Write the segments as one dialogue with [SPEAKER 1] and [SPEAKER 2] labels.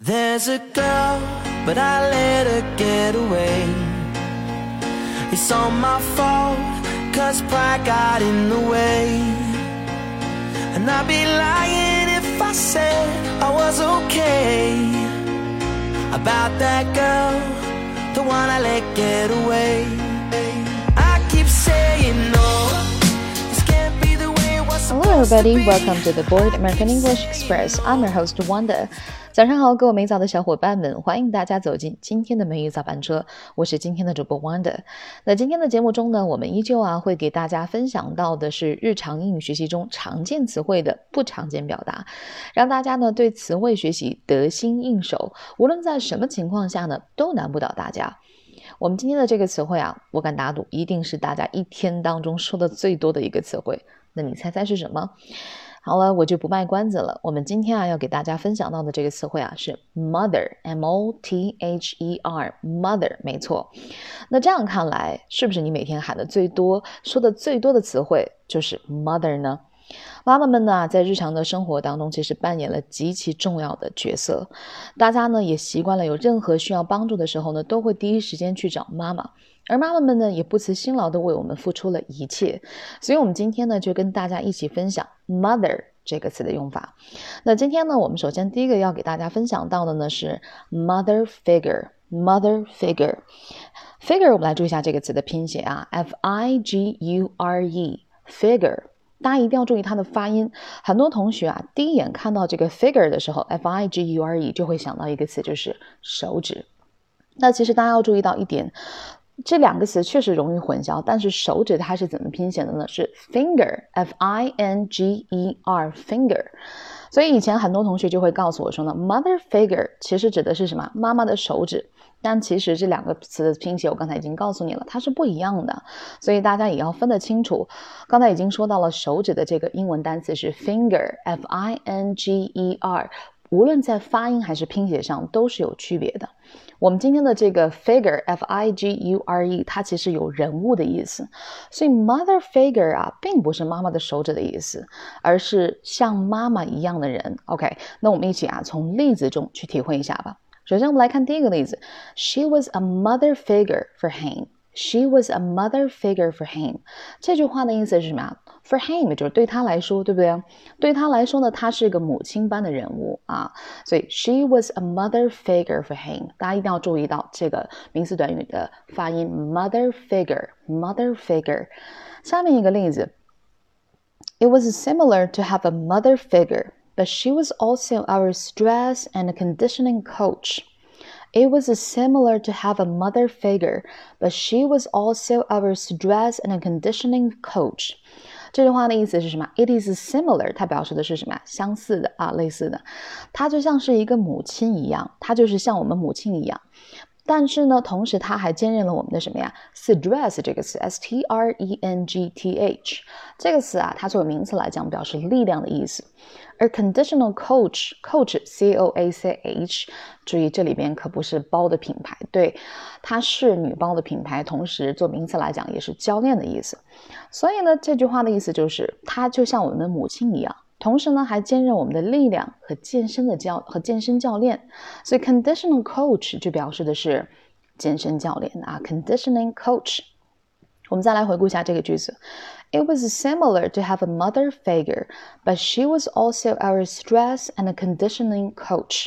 [SPEAKER 1] There's a girl, but I let her get away. It's all my fault, cause pride got in the way. And I'd be lying if I said I was okay. About that girl, the one I let get away. I keep saying no. This can't be the way it was
[SPEAKER 2] Hello, everybody. Welcome to the Board American English Express. I'm your host Wanda. 早上好，各位美早的小伙伴们，欢迎大家走进今天的美语早班车。我是今天的主播 Wanda。那今天的节目中呢，我们依旧啊会给大家分享到的是日常英语学习中常见词汇的不常见表达，让大家呢对词汇学习得心应手，无论在什么情况下呢都难不倒大家。我们今天的这个词汇啊，我敢打赌一定是大家一天当中说的最多的一个词汇。那你猜猜是什么？好了，我就不卖关子了。我们今天啊要给大家分享到的这个词汇啊是 mother，m o t h e r，mother，没错。那这样看来，是不是你每天喊的最多、说的最多的词汇就是 mother 呢？妈妈们呢，在日常的生活当中，其实扮演了极其重要的角色。大家呢也习惯了，有任何需要帮助的时候呢，都会第一时间去找妈妈。而妈妈们呢，也不辞辛劳的为我们付出了一切。所以，我们今天呢，就跟大家一起分享 “mother” 这个词的用法。那今天呢，我们首先第一个要给大家分享到的呢是 “mother figure”。mother figure figure，我们来注意一下这个词的拼写啊，f i g u r e figure。大家一定要注意它的发音。很多同学啊，第一眼看到这个 figure 的时候，f i g u r e 就会想到一个词，就是手指。那其实大家要注意到一点，这两个词确实容易混淆，但是手指它是怎么拼写的呢？是 finger，f i n g e r，finger。所以以前很多同学就会告诉我说呢，mother figure 其实指的是什么？妈妈的手指。但其实这两个词的拼写，我刚才已经告诉你了，它是不一样的，所以大家也要分得清楚。刚才已经说到了手指的这个英文单词是 finger，f i n g e r，无论在发音还是拼写上都是有区别的。我们今天的这个 figure，f i g u r e，它其实有人物的意思，所以 mother figure 啊，并不是妈妈的手指的意思，而是像妈妈一样的人。OK，那我们一起啊，从例子中去体会一下吧。首先，我们来看第一个例子：She was a mother figure for him. She was a mother figure for him. 这句话的意思是什么呀 For him 就是对他来说，对不对？对他来说呢，他是个母亲般的人物啊，所以 she was a mother figure for him。大家一定要注意到这个名词短语的发音，mother figure，mother figure。下面一个例子，It was similar to have a mother figure, but she was also our strength and conditioning coach. It was similar to have a mother figure, but she was also our strength and conditioning coach. 这句话的意思是什么？It is similar，它表示的是什么？相似的啊，类似的。它就像是一个母亲一样，它就是像我们母亲一样。但是呢，同时它还兼任了我们的什么呀？stress 这个词，s t r e n g t h 这个词啊，它作为名词来讲，表示力量的意思。而 conditional coach，coach c o a c h，注意这里边可不是包的品牌，对，它是女包的品牌，同时做名词来讲也是教练的意思。所以呢，这句话的意思就是，它就像我们的母亲一样。同时呢，还兼任我们的力量和健身的教和健身教练。所以，conditional coach 就表示的是健身教练啊，conditioning coach。我们再来回顾一下这个句子：It was similar to have a mother figure, but she was also our strength and a conditioning coach.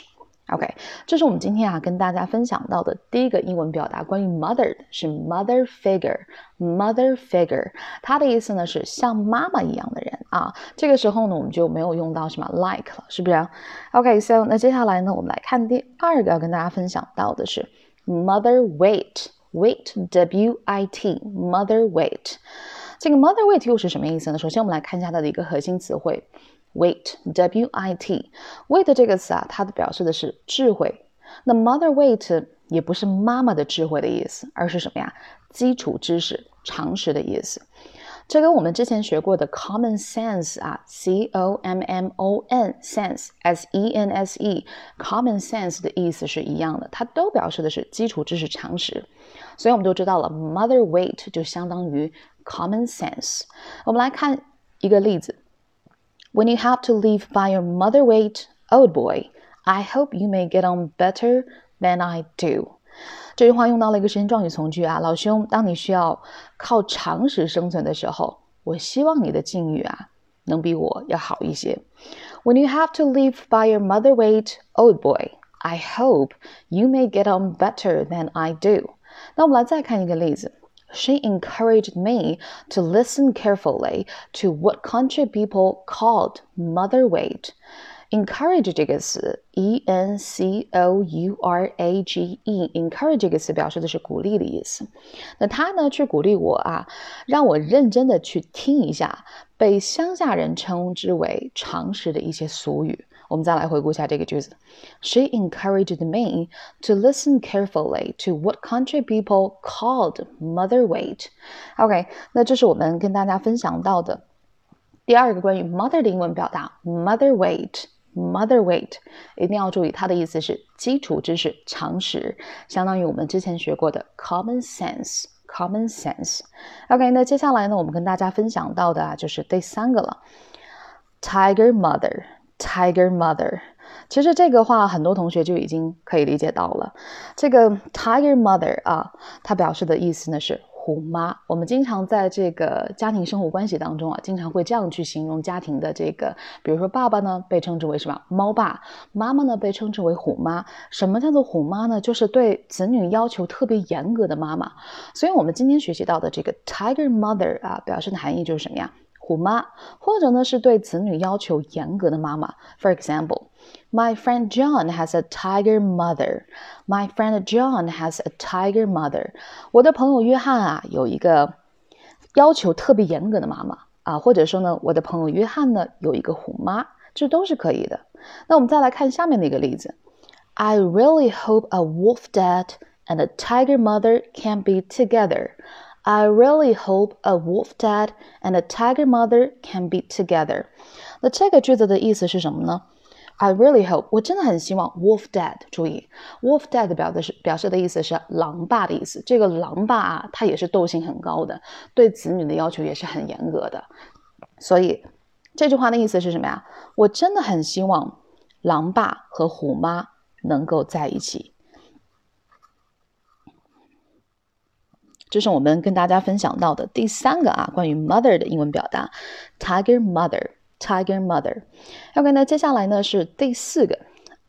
[SPEAKER 2] OK，这是我们今天啊跟大家分享到的第一个英文表达，关于 mother 的是 mother figure，mother figure，它的意思呢是像妈妈一样的人啊。这个时候呢，我们就没有用到什么 like 了，是不是？OK，so 那接下来呢，我们来看第二个要跟大家分享到的是 mother weight。weight w i t mother weight，这个 mother weight 又是什么意思呢？首先我们来看一下它的一个核心词汇 weight w i t weight 这个词啊，它的表示的是智慧。那 mother weight 也不是妈妈的智慧的意思，而是什么呀？基础知识、常识的意思。这跟我们之前学过的 common sense 啊，c o m m o n sense s e n s e common sense 的意思是一样的，它都表示的是基础知识常识。所以我们就知道了，mother weight 就相当于 common sense。我们来看一个例子 When you have to live by your mother wit, old boy, I hope you may get on better than I do. 这句话用到了一个时间状语从句啊，老兄，当你需要靠常识生存的时候，我希望你的境遇啊能比我要好一些。When you have to live by your mother wit, old boy, I hope you may get on better than I do. 那我们来再看一个例子。she encouraged me to listen carefully to what country people called mother wit. encourage 这个词，e n c o u r a g e，encourage 这个词表示的是鼓励的意思。那他呢去鼓励我啊，让我认真的去听一下被乡下人称之为常识的一些俗语。我们再来回顾一下这个句子：She encouraged me to listen carefully to what country people called mother wit. wit。OK，那这是我们跟大家分享到的第二个关于 mother 的英文表达 mother wit。Mother wit，一定要注意，它的意思是基础知识、常识，相当于我们之前学过的 common sense。common sense。OK，那接下来呢，我们跟大家分享到的啊，就是第三个了，tiger mother。Tiger Mother，其实这个话很多同学就已经可以理解到了。这个 Tiger Mother 啊，它表示的意思呢是。虎妈，我们经常在这个家庭生活关系当中啊，经常会这样去形容家庭的这个，比如说爸爸呢被称之为什么猫爸，妈妈呢被称之为虎妈。什么叫做虎妈呢？就是对子女要求特别严格的妈妈。所以，我们今天学习到的这个 Tiger Mother 啊，表示的含义就是什么呀？虎妈，或者呢是对子女要求严格的妈妈。For example, my friend John has a tiger mother. My friend John has a tiger mother. 我的朋友约翰啊，有一个要求特别严格的妈妈啊，或者说呢，我的朋友约翰呢有一个虎妈，这都是可以的。那我们再来看下面的一个例子。I really hope a wolf dad and a tiger mother can be together. I really hope a wolf dad and a tiger mother can be together。那这个句子的意思是什么呢？I really hope，我真的很希望 wolf dad。注意，wolf dad 表的是表示的意思是狼爸的意思。这个狼爸啊，他也是斗性很高的，对子女的要求也是很严格的。所以这句话的意思是什么呀？我真的很希望狼爸和虎妈能够在一起。这是我们跟大家分享到的第三个啊，关于 mother 的英文表达，tiger mother，tiger mother。OK，那接下来呢是第四个。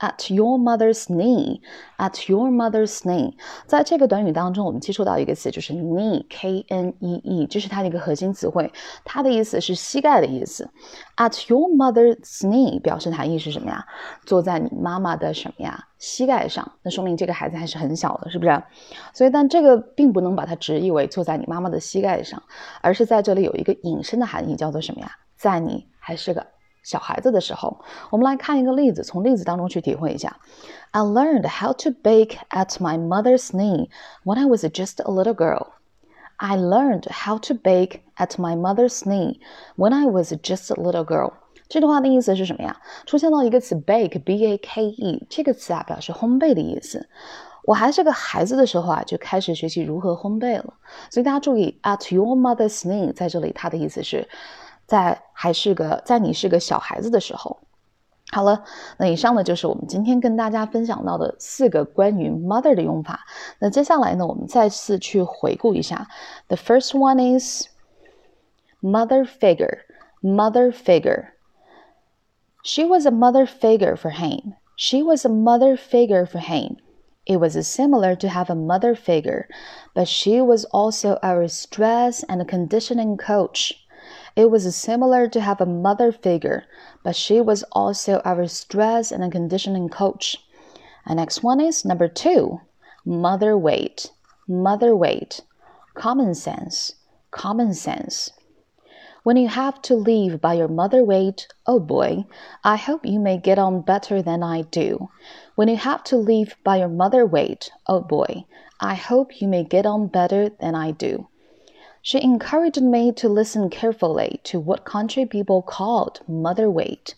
[SPEAKER 2] At your mother's knee, at your mother's knee，在这个短语当中，我们接触到一个词，就是 knee，k n e e，这是它的一个核心词汇，它的意思是膝盖的意思。At your mother's knee 表示含义是什么呀？坐在你妈妈的什么呀？膝盖上，那说明这个孩子还是很小的，是不是？所以，但这个并不能把它直译为坐在你妈妈的膝盖上，而是在这里有一个引申的含义，叫做什么呀？在你还是个。小孩子的时候，我们来看一个例子，从例子当中去体会一下。I learned how to bake at my mother's knee when I was just a little girl. I learned how to bake at my mother's knee when I was just a little girl. 这句话的意思是什么呀？出现了一个词 bake，b a k e，这个词啊表示烘焙的意思。我还是个孩子的时候啊，就开始学习如何烘焙了。所以大家注意，at your mother's knee，在这里它的意思是。 在还是个在你是个小孩子的时候。好了，那以上呢就是我们今天跟大家分享到的四个关于 mother 的用法。那接下来呢，我们再次去回顾一下。The first one is mother figure. Mother figure. She was a mother figure for him. She was a mother figure for him. It was similar to have a mother figure, but she was also our strength and conditioning coach. It was similar to have a mother figure, but she was also our strength and conditioning coach. And next one is number two, mother wit. Mother wit. Common sense. Common sense. When you have to live by your mother wit, oh boy, I hope you may get on better than I do. When you have to live by your mother wit, oh boy, I hope you may get on better than I do. She encouraged me to listen carefully to what country people called mother wit.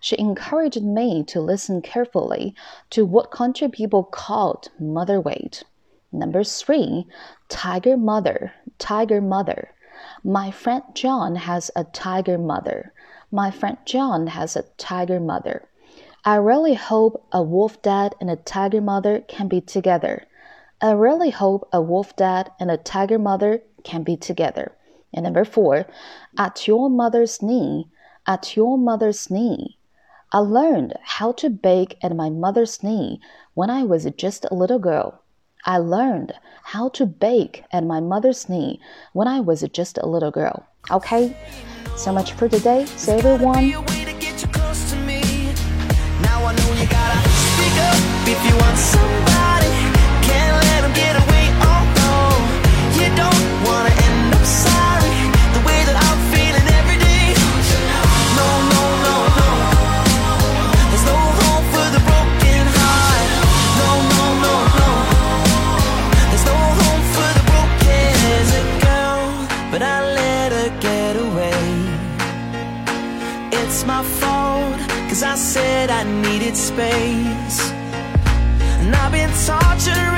[SPEAKER 2] She encouraged me to listen carefully to what country people called mother wit. Number three, tiger mother, tiger mother. My friend John has a tiger mother. My friend John has a tiger mother.
[SPEAKER 1] I really hope a wolf dad and a tiger mother can be together. I really hope a wolf dad and a tiger mother can be together. And number four, at your mother's knee, at your mother's knee. I learned how to bake at my mother's knee when I was just a little girl. I learned how to bake at my mother's knee when I was just a little girl. Okay, so much for today. Say everyone. Now I know you gotta speak up if you want somebody. it's my fault Cause I said I needed space. And I've been tortured